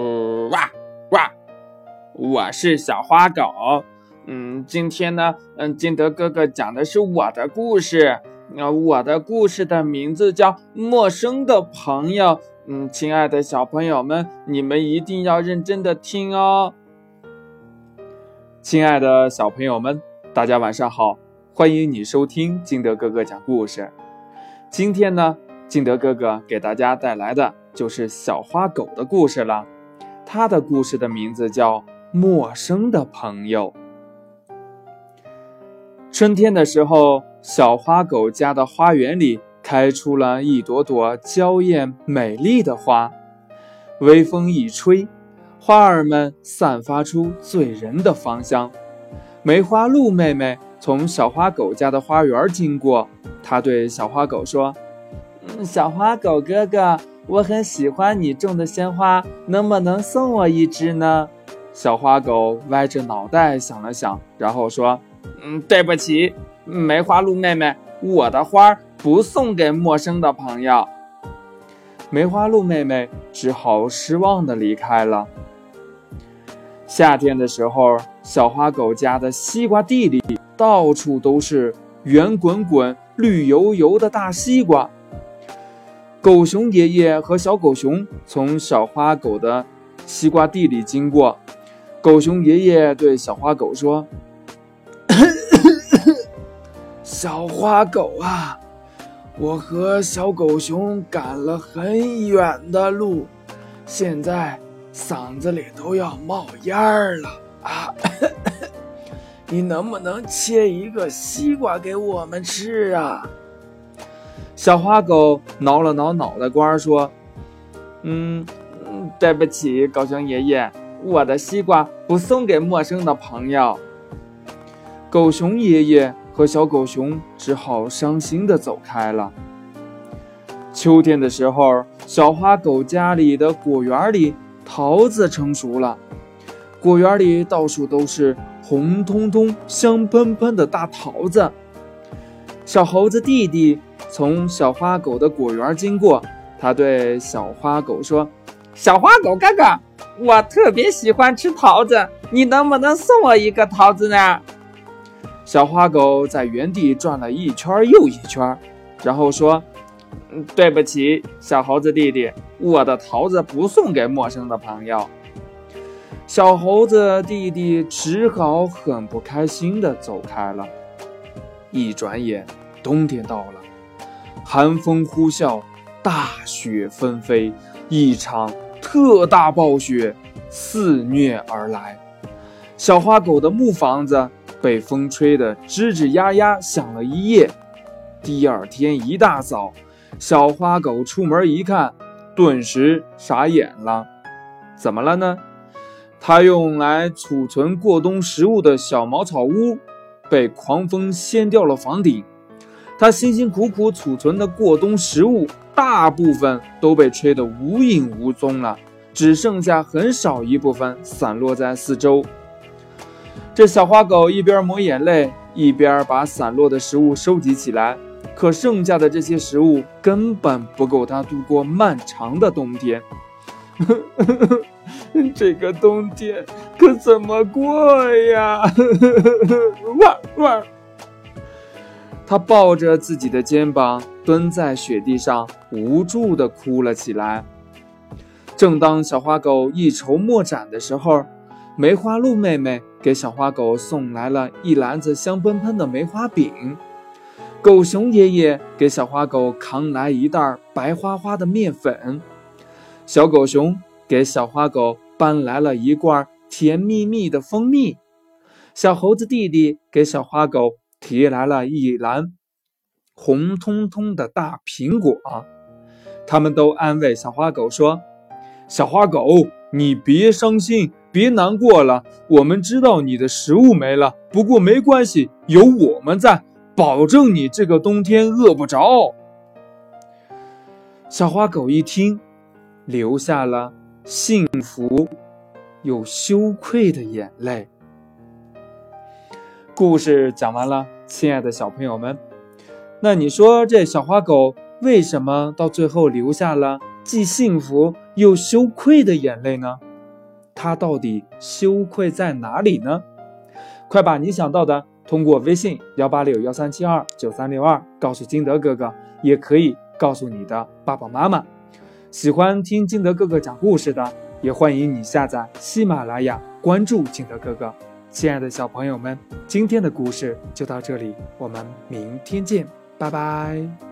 呃，哇哇，我是小花狗。嗯，今天呢，嗯，金德哥哥讲的是我的故事。那我的故事的名字叫《陌生的朋友》。嗯，亲爱的小朋友们，你们一定要认真的听哦。亲爱的小朋友们，大家晚上好，欢迎你收听金德哥哥讲故事。今天呢，金德哥哥给大家带来的就是小花狗的故事了。它的故事的名字叫《陌生的朋友》。春天的时候，小花狗家的花园里开出了一朵朵娇艳美丽的花。微风一吹，花儿们散发出醉人的芳香。梅花鹿妹妹从小花狗家的花园经过，她对小花狗说：“嗯，小花狗哥哥，我很喜欢你种的鲜花，能不能送我一只呢？”小花狗歪着脑袋想了想，然后说。嗯，对不起，梅花鹿妹妹，我的花不送给陌生的朋友。梅花鹿妹妹只好失望的离开了。夏天的时候，小花狗家的西瓜地里到处都是圆滚滚、绿油油的大西瓜。狗熊爷爷和小狗熊从小花狗的西瓜地里经过，狗熊爷爷对小花狗说。小花狗啊，我和小狗熊赶了很远的路，现在嗓子里都要冒烟儿了啊！你能不能切一个西瓜给我们吃啊？小花狗挠了挠脑袋瓜说：“嗯，对不起，狗熊爷爷，我的西瓜不送给陌生的朋友。”狗熊爷爷。和小狗熊只好伤心的走开了。秋天的时候，小花狗家里的果园里桃子成熟了，果园里到处都是红彤彤、香喷喷的大桃子。小猴子弟弟从小花狗的果园经过，他对小花狗说：“小花狗哥哥，我特别喜欢吃桃子，你能不能送我一个桃子呢？”小花狗在原地转了一圈又一圈，然后说：“对不起，小猴子弟弟，我的桃子不送给陌生的朋友。”小猴子弟弟只好很不开心地走开了。一转眼，冬天到了，寒风呼啸，大雪纷飞，一场特大暴雪肆虐而来。小花狗的木房子。被风吹得吱吱呀呀响了一夜。第二天一大早，小花狗出门一看，顿时傻眼了。怎么了呢？它用来储存过冬食物的小茅草屋被狂风掀掉了房顶。它辛辛苦苦储存的过冬食物，大部分都被吹得无影无踪了，只剩下很少一部分散落在四周。这小花狗一边抹眼泪，一边把散落的食物收集起来。可剩下的这些食物根本不够它度过漫长的冬天。这个冬天可怎么过呀？哇 哇！他抱着自己的肩膀，蹲在雪地上，无助地哭了起来。正当小花狗一筹莫展的时候，梅花鹿妹妹给小花狗送来了一篮子香喷喷的梅花饼，狗熊爷爷给小花狗扛来一袋白花花的面粉，小狗熊给小花狗搬来了一罐甜蜜蜜的蜂蜜，小猴子弟弟给小花狗提来了一篮红彤彤的大苹果，他们都安慰小花狗说：“小花狗，你别伤心。”别难过了，我们知道你的食物没了，不过没关系，有我们在，保证你这个冬天饿不着。小花狗一听，流下了幸福又羞愧的眼泪。故事讲完了，亲爱的小朋友们，那你说这小花狗为什么到最后流下了既幸福又羞愧的眼泪呢？它到底羞愧在哪里呢？快把你想到的通过微信幺八六幺三七二九三六二告诉金德哥哥，也可以告诉你的爸爸妈妈。喜欢听金德哥哥讲故事的，也欢迎你下载喜马拉雅，关注金德哥哥。亲爱的小朋友们，今天的故事就到这里，我们明天见，拜拜。